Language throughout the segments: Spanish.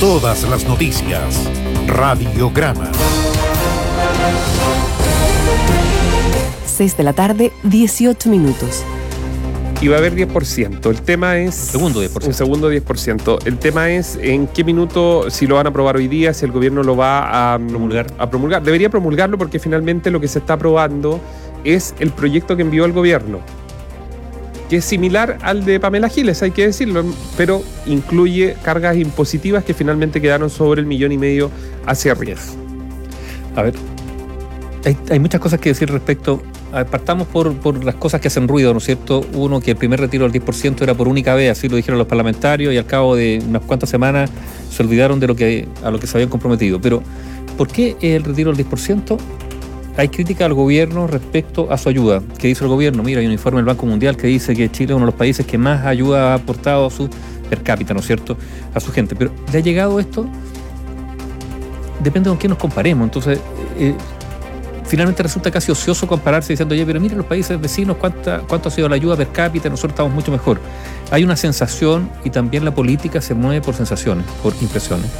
Todas las noticias. Radiograma. 6 de la tarde, 18 minutos. Y va a haber 10%. El tema es... segundo 10%. Un segundo 10%. El tema es en qué minuto, si lo van a aprobar hoy día, si el gobierno lo va a Promulgar. A promulgar. Debería promulgarlo porque finalmente lo que se está aprobando es el proyecto que envió el gobierno, que es similar al de Pamela Giles, hay que decirlo, pero incluye cargas impositivas que finalmente quedaron sobre el millón y medio hacia arriba. A ver, hay, hay muchas cosas que decir respecto. partamos por, por las cosas que hacen ruido, ¿no es cierto? Uno, que el primer retiro del 10% era por única vez, así lo dijeron los parlamentarios, y al cabo de unas cuantas semanas se olvidaron de lo que, a lo que se habían comprometido. Pero, ¿por qué el retiro del 10%? Hay crítica al gobierno respecto a su ayuda. ¿Qué dice el gobierno? Mira, hay un informe del Banco Mundial que dice que Chile es uno de los países que más ayuda ha aportado a su per cápita, ¿no es cierto? A su gente. Pero, ¿le ha llegado esto? Depende con quién nos comparemos. Entonces, eh, finalmente resulta casi ocioso compararse diciendo, oye, pero mira los países vecinos, ¿cuánta, cuánto ha sido la ayuda per cápita, nosotros estamos mucho mejor. Hay una sensación, y también la política se mueve por sensaciones, por impresiones,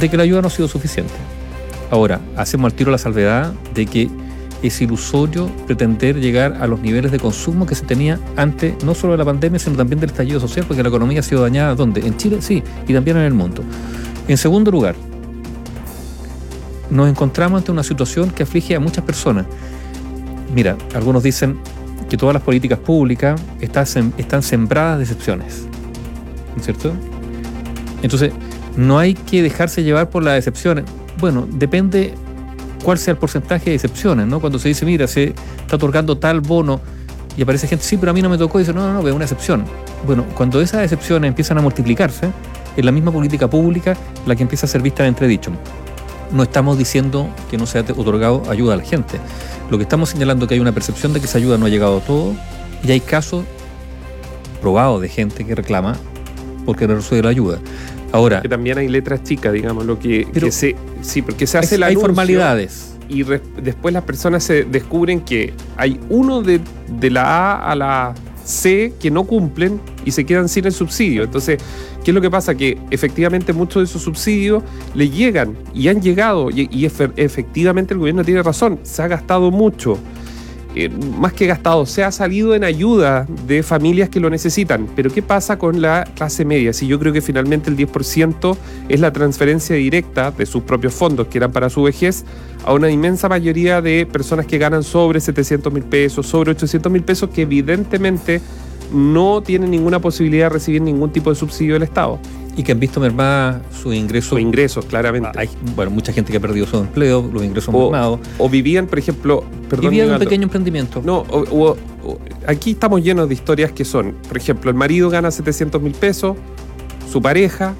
de que la ayuda no ha sido suficiente. Ahora, hacemos al tiro la salvedad de que es ilusorio pretender llegar a los niveles de consumo que se tenía antes, no solo de la pandemia, sino también del estallido social, porque la economía ha sido dañada, ¿dónde? En Chile, sí, y también en el mundo. En segundo lugar, nos encontramos ante una situación que aflige a muchas personas. Mira, algunos dicen que todas las políticas públicas están, sem- están sembradas de excepciones. ¿No es cierto? Entonces, no hay que dejarse llevar por las excepciones. Bueno, depende cuál sea el porcentaje de excepciones, ¿no? Cuando se dice, mira, se está otorgando tal bono y aparece gente, sí, pero a mí no me tocó, y dice, no, no, no, es una excepción. Bueno, cuando esas excepciones empiezan a multiplicarse, es la misma política pública la que empieza a ser vista en entredicho no estamos diciendo que no se ha otorgado ayuda a la gente. Lo que estamos señalando es que hay una percepción de que esa ayuda no ha llegado a todo y hay casos probados de gente que reclama porque no recibe la ayuda. Ahora, Que también hay letras chicas, digamos, lo que, Pero- que se... Sí, porque se hace es- la hay formalidades. y re- después las personas se descubren que hay uno de, de la A a la C que no cumplen y se quedan sin el subsidio. Entonces, ¿qué es lo que pasa? Que efectivamente muchos de esos subsidios le llegan y han llegado y, y efe- efectivamente el gobierno tiene razón, se ha gastado mucho. Eh, más que gastado, se ha salido en ayuda de familias que lo necesitan. Pero ¿qué pasa con la clase media? Si yo creo que finalmente el 10% es la transferencia directa de sus propios fondos, que eran para su vejez, a una inmensa mayoría de personas que ganan sobre 700 mil pesos, sobre 800 mil pesos, que evidentemente no tienen ninguna posibilidad de recibir ningún tipo de subsidio del Estado. Y que han visto mermada su ingreso. Sus ingresos, claramente. Hay, bueno, mucha gente que ha perdido su empleo, los ingresos O- mermados. O vivían, por ejemplo, perdón, Vivía de un pequeño emprendimiento. No, o- aquí estamos llenos de historias que son, por ejemplo, el marido gana 700 mil pesos, su pareja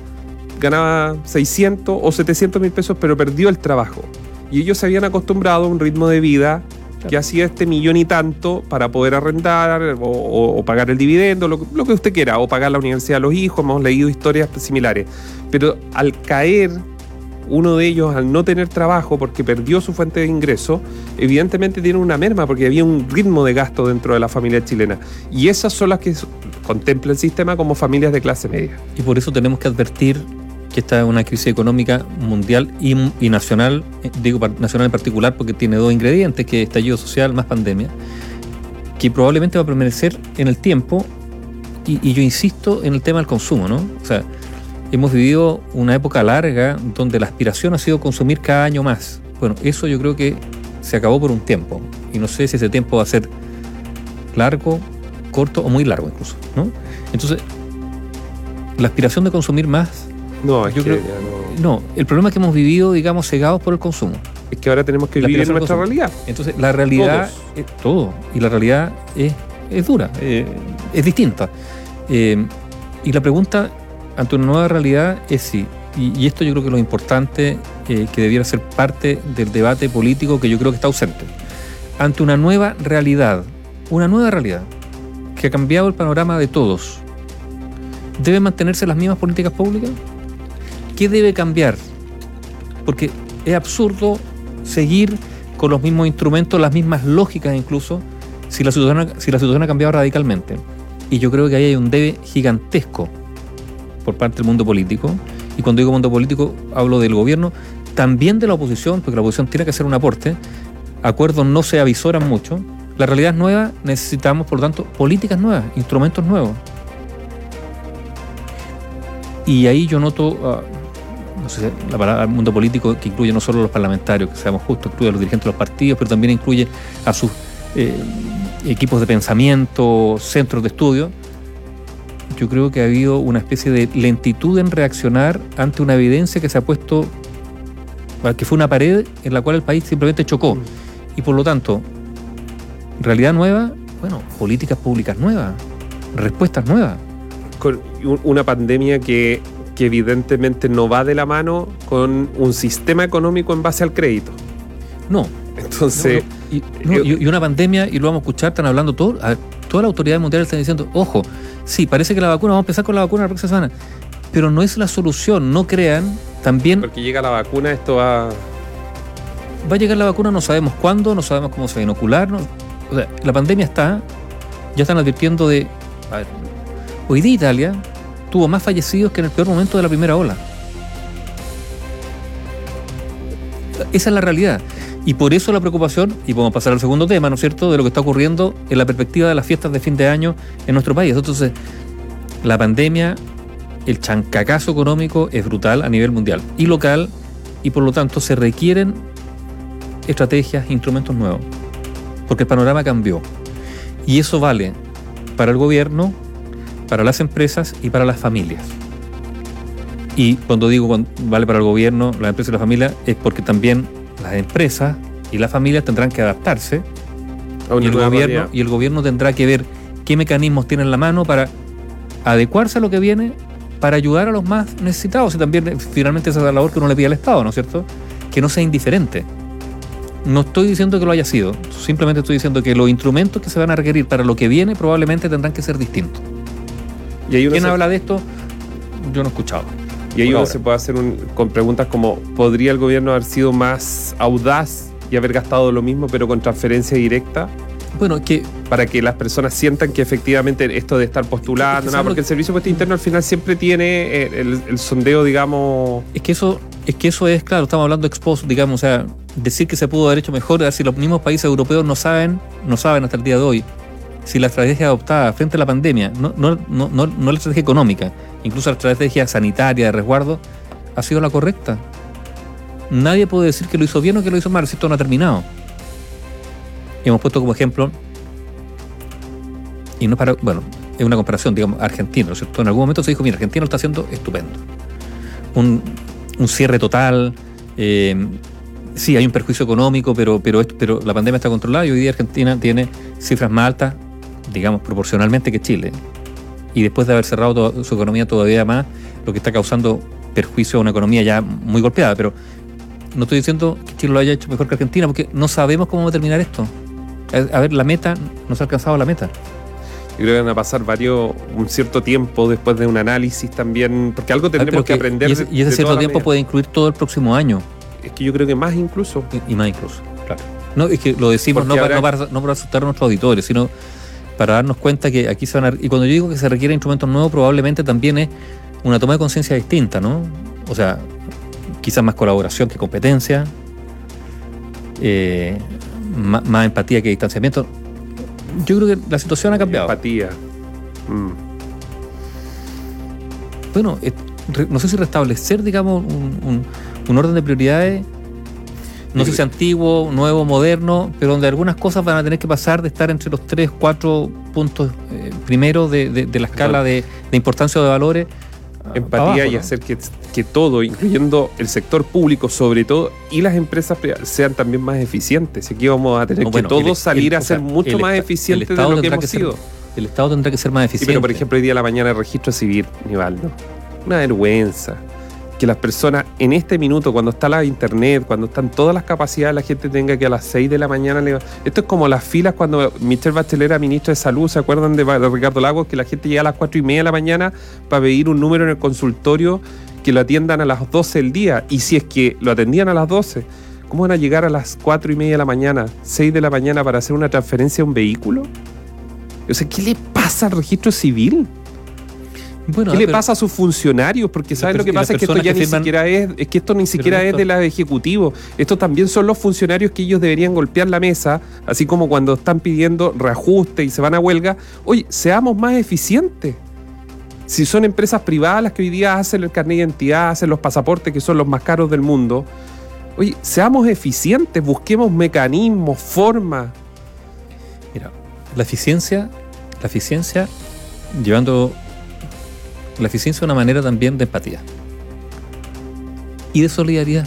ganaba 600 o 700 mil pesos, pero perdió el trabajo. Y ellos se habían acostumbrado a un ritmo de vida que hacía este millón y tanto para poder arrendar o, pagar el dividendo, lo, lo que usted quiera, o pagar la universidad a los hijos, hemos leído historias similares. Pero al caer uno de ellos, al no tener trabajo porque perdió su fuente de ingreso, evidentemente tiene una merma porque había un ritmo de gasto dentro de la familia chilena. Y esas son las que contempla el sistema como familias de clase media. Y por eso tenemos que advertir que esta es una crisis económica mundial y, nacional, eh, digo nacional en particular porque tiene dos ingredientes, que es estallido social más pandemia, que probablemente va a permanecer en el tiempo y, y yo insisto en el tema del consumo, ¿no? O sea, hemos vivido una época larga donde la aspiración ha sido consumir cada año más. Bueno, eso yo creo que se acabó por un tiempo y no sé si ese tiempo va a ser largo, corto o muy largo incluso, ¿no? Entonces, la aspiración de consumir más No, es Yo que creo- ya no- no, el problema es que hemos vivido, digamos, cegados por el consumo. es que ahora tenemos que La vivir en nuestra al realidad. Entonces, la realidad es todo. Y la realidad es, es dura, eh, es distinta. Eh, y la pregunta ante una nueva realidad es si, y, y esto yo creo que es lo importante eh, que debiera ser parte del debate político que yo creo que está ausente. Ante una nueva realidad, una nueva realidad que ha cambiado el panorama de todos, ¿deben mantenerse las mismas políticas públicas? ¿Qué debe cambiar? Porque es absurdo seguir con los mismos instrumentos, las mismas lógicas incluso, si la situación, ha- cambiado radicalmente. Y yo creo que ahí hay un debe gigantesco por parte del mundo político y cuando digo mundo político hablo del gobierno, también de la oposición, porque la oposición tiene que hacer un aporte, acuerdos no se avisoran mucho, la realidad es nueva, necesitamos por lo tanto políticas nuevas, instrumentos nuevos. Y ahí yo noto, ah, no sé, la palabra mundo político que incluye no solo a los parlamentarios, que seamos justos, incluye a los dirigentes de los partidos, pero también incluye a sus eh, equipos de pensamiento, centros de estudio. Yo creo que ha habido una especie de lentitud en reaccionar ante una evidencia que se ha puesto, que fue una pared en la cual el país simplemente chocó. Y por lo tanto, realidad nueva, bueno, políticas públicas nuevas, respuestas nuevas. Con un- una pandemia que, que evidentemente no va de la mano con un sistema económico en base al crédito. No, Entonces, No, no, y, no, y- y una pandemia, y lo vamos a escuchar, están hablando todo, a ver, todas las autoridades mundiales están diciendo, ojo, sí, parece que la vacuna, vamos a empezar con la vacuna la próxima semana, pero no es la solución, no crean, también porque llega la vacuna, esto va... va a llegar la vacuna, no sabemos cuándo, no sabemos cómo se va a inocular, no- o sea, la pandemia está, ya están advirtiendo de, a ver, hoy día Italia tuvo más fallecidos que en el peor momento de la primera ola. Esa es la realidad. Y por eso la preocupación, y podemos pasar al segundo tema, ¿no es cierto?, de lo que está ocurriendo en la perspectiva de las fiestas de fin de año en nuestro país. Entonces, la pandemia, el chancacazo económico es brutal a nivel mundial y local, y por lo tanto se requieren estrategias, instrumentos nuevos, porque el panorama cambió. Y eso vale para el gobierno, para las empresas y para las familias. Y cuando digo vale para el gobierno, las empresas y la familia, es porque también las empresas y las familias tendrán que adaptarse y el, gobierno, y el gobierno tendrá que ver qué mecanismos tiene en la mano para adecuarse a lo que viene, para ayudar a los más necesitados. Y también eh, finalmente esa es la labor que uno le pide al Estado, ¿no es cierto? Que no sea indiferente. No estoy diciendo que lo haya sido, simplemente estoy diciendo que los instrumentos que se van a requerir para lo que viene probablemente tendrán que ser distintos. Y ahí uno ¿Quién se- habla de esto? Yo no he escuchado. Y ahí uno se puede hacer un- con preguntas como, ¿podría el gobierno haber sido más audaz y haber gastado lo mismo pero con transferencia directa? Bueno, que Para que las personas sientan que efectivamente esto de estar Es postulando, nada, porque el Servicio de Impuesto Interno al final siempre tiene eh, el, el sondeo, digamos... Es que eso, es que eso es, claro, estamos hablando expos, digamos, o sea, decir que se pudo haber hecho mejor, si los mismos países europeos no saben, no saben hasta el día de hoy, si la estrategia adoptada frente a la pandemia, no, no, no, no, la estrategia económica, incluso la estrategia sanitaria de resguardo, ha sido la correcta. Nadie puede decir que lo hizo bien o que lo hizo mal, si esto no ha terminado. Y hemos puesto como ejemplo, y no para, bueno, es una comparación, digamos, Argentina, ¿no es cierto? En algún momento se dijo, mira, Argentina lo está haciendo estupendo un, cierre total. eh, sí, hay un perjuicio económico, pero, pero, pero la pandemia está controlada y hoy día Argentina tiene cifras más altas, digamos, proporcionalmente que Chile. Y después de haber cerrado su economía todavía más, lo que está causando perjuicio a una economía ya muy golpeada. Pero no estoy diciendo que Chile lo haya hecho mejor que Argentina, porque no sabemos cómo va a terminar esto. A ver, la meta, no se ha alcanzado la meta. Yo creo que van a pasar varios, un cierto tiempo después de un análisis también, porque algo Ah, tendremos que, aprender. y ese, y ese cierto tiempo puede incluir todo el próximo año. Es que yo creo que más incluso. Y- y más incluso, claro. No, es que lo decimos para, no, para, no para asustar a nuestros auditores, sino para darnos cuenta que aquí se van a... Y cuando yo digo que se requieren instrumentos nuevos, probablemente también es una toma de conciencia distinta, ¿no? O sea, quizás más colaboración que competencia, eh, más, empatía que distanciamiento. Yo creo que la situación ha cambiado. Empatía. Mm. bueno, eh, no sé si restablecer, digamos, un, un- un orden de prioridades, no sé si antiguo, nuevo, moderno, pero donde algunas cosas van a tener que pasar de estar entre los tres, cuatro puntos eh, primeros de, de- de la escala de, de importancia o de valores. a- Empatía abajo, y hacer que, que todo, incluyendo el sector público sobre todo, y las empresas privadas, sean también más eficientes. Aquí vamos a tener No, que bueno, todos el- salir el- a o sea, ser mucho más eficientes de Estado lo que tendrá hemos ser- sido. El Estado tendrá que ser más Sí, eficiente. pero por ejemplo, hoy día a la mañana el registro civil, Nivaldo. Una vergüenza. Que las personas en este minuto, cuando está la internet, cuando están todas las capacidades, la gente tenga que a las 6 de la mañana. le- Esto es como las filas cuando Michelle Bachelet era ministra de Salud. ¿Se acuerdan de Ricardo Lagos? Que la gente llega a las 4 y media de la mañana para pedir un número en el consultorio que lo atiendan a las 12 del día. Y si es que lo atendían a las 12, ¿cómo van a llegar a las 4 y media de la mañana, 6 de la mañana para hacer una transferencia a un vehículo? O sea, ¿qué le pasa al registro civil? ¿Qué le pasa a sus funcionarios? Porque ¿sabes lo que pasa? Es que esto ya ni siquiera es, es que esto ni siquiera es de la ejecutivo. Esto también son los funcionarios que ellos deberían golpear la mesa, así como cuando están pidiendo reajuste y se van a huelga. Oye, seamos más eficientes. Si son empresas privadas las que hoy día hacen el carnet de identidad, hacen los pasaportes que son los más caros del mundo, oye, seamos eficientes, busquemos mecanismos, formas. Mira, la eficiencia, la eficiencia llevando la eficiencia es una manera también de empatía y de solidaridad.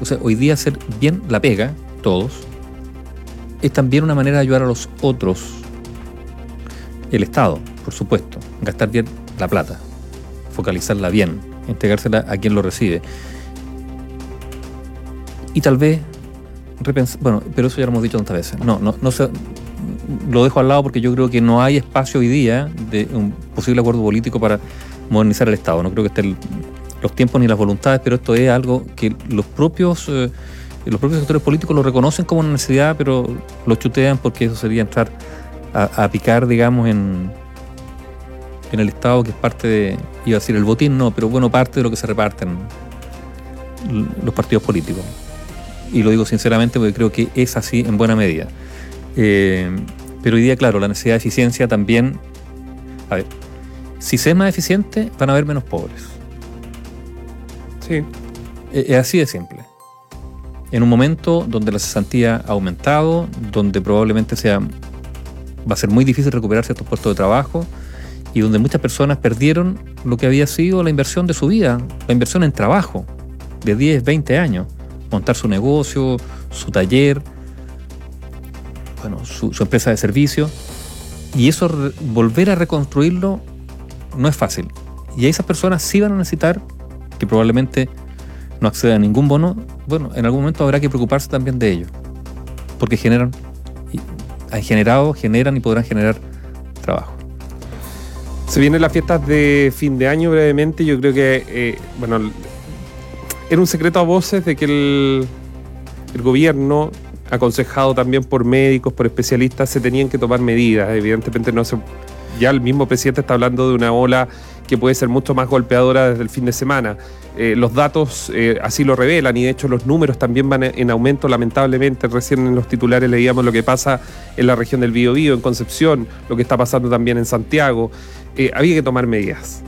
O sea, hoy día hacer bien la pega, todos, es también una manera de ayudar a los otros. El Estado, por supuesto, gastar bien la plata, focalizarla bien, entregársela a quien lo recibe. Y tal vez repensar, bueno, pero eso ya lo hemos dicho tantas veces. No, no, no sé, lo dejo al lado porque yo creo que no hay espacio hoy día de un posible acuerdo político para modernizar el Estado. No creo que estén los tiempos ni las voluntades, pero esto es algo que los propios eh, los propios sectores políticos lo reconocen como una necesidad, pero lo chutean porque eso sería entrar a, picar, digamos, en, en el Estado, que es parte de, iba a decir el botín, no, pero bueno, parte de lo que se reparten los partidos políticos. Y lo digo sinceramente porque creo que es así en buena medida. Eh, pero hoy día, claro, la necesidad de eficiencia también. A ver, si se es más eficiente, van a haber menos pobres. Sí. Eh, es así de simple. En un momento donde la cesantía ha aumentado, donde probablemente sea, va a ser muy difícil recuperar ciertos puestos de trabajo y donde muchas personas perdieron lo que había sido la inversión de su vida, la inversión en trabajo de 10, 20 años, montar su negocio, su taller, bueno, su, empresa de servicio. Y eso, volver a reconstruirlo, no es fácil. Y a esas personas sí van a necesitar, que probablemente no accedan a ningún bono, bueno, en algún momento habrá que preocuparse también de ello. Porque generan, han generado, generan y podrán generar trabajo. Se vienen las fiestas de fin de año brevemente. Yo creo que, eh, bueno, era un secreto a voces de que el, el gobierno aconsejado también por médicos, por especialistas, se tenían que tomar medidas. Evidentemente no se, ya el mismo presidente está hablando de una ola que puede ser mucho más golpeadora desde el fin de semana. Eh, los datos eh, así lo revelan y de hecho los números también van en aumento lamentablemente. Recién en los titulares leíamos lo que pasa en la región del Biobío, en Concepción, lo que está pasando también en Santiago. Eh, había que tomar medidas.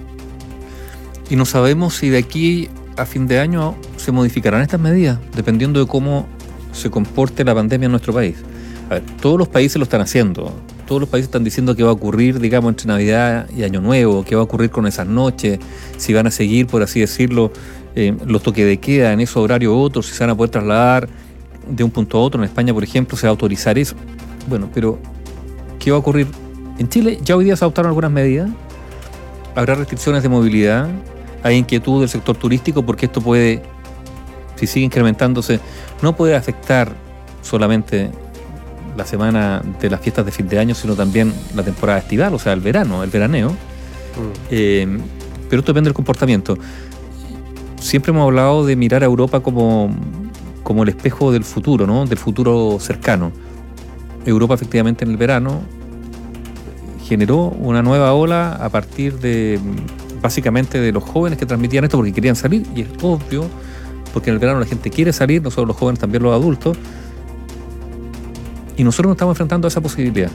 Y no sabemos si de aquí a fin de año se modificarán estas medidas, dependiendo de cómo se comporte la pandemia en nuestro país. Todos los países lo están haciendo. Todos los países están diciendo qué va a ocurrir, digamos, entre Navidad y Año Nuevo, qué va a ocurrir con esas noches, si van a seguir, por así decirlo, eh, los toques de queda en esos horarios u otros, si se van a poder trasladar de un punto a otro. En España, por ejemplo, se va a autorizar eso. Bueno, pero ¿qué va a ocurrir? En Chile ya hoy día se adoptaron algunas medidas. Habrá restricciones de movilidad. Hay inquietud del sector turístico porque esto puede, si sigue incrementándose, no puede afectar solamente la semana de las fiestas de fin de año, sino también la temporada estival, o sea, el verano, el veraneo. Mm. Eh, pero esto depende del comportamiento. Siempre hemos hablado de mirar a Europa como, como el espejo del futuro, ¿no? Del futuro cercano. Europa efectivamente en el verano generó una nueva ola a partir de básicamente de los jóvenes que transmitían esto porque querían salir y es obvio porque en el verano la gente quiere salir, no solo los jóvenes, también los adultos, y nosotros nos estamos enfrentando a esa posibilidad.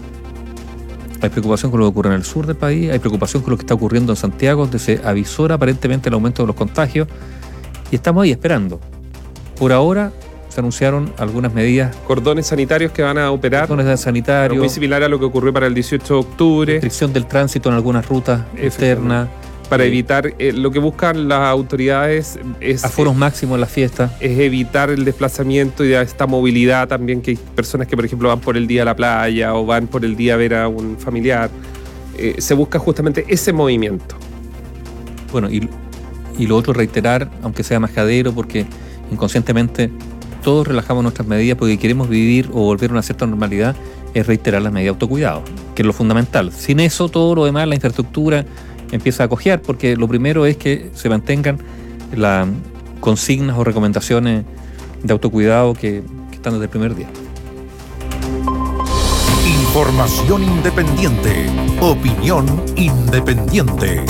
Hay preocupación con lo que ocurre en el sur del país, hay preocupación con lo que está ocurriendo en Santiago, donde se avisora aparentemente el aumento de los contagios, y estamos ahí esperando. Por ahora se anunciaron algunas medidas. Cordones sanitarios que van a operar. Cordones sanitarios. Muy similar a lo que ocurrió para el 18 de octubre. Restricción del tránsito en algunas rutas externas para evitar eh, lo que buscan las autoridades es aforos máximos en las fiestas es evitar el desplazamiento y esta movilidad también que hay personas que por ejemplo van por el día a la playa o van por el día a ver a un familiar. Eh, se busca justamente ese movimiento. Bueno y, y lo otro reiterar aunque sea majadero porque inconscientemente todos relajamos nuestras medidas porque queremos vivir o volver a una cierta normalidad es reiterar las medidas de autocuidado que es lo fundamental. Sin eso todo lo demás la infraestructura empieza a cojear, porque lo primero es que se mantengan las consignas o recomendaciones de autocuidado que, que están desde el primer día. Información independiente. Opinión independiente.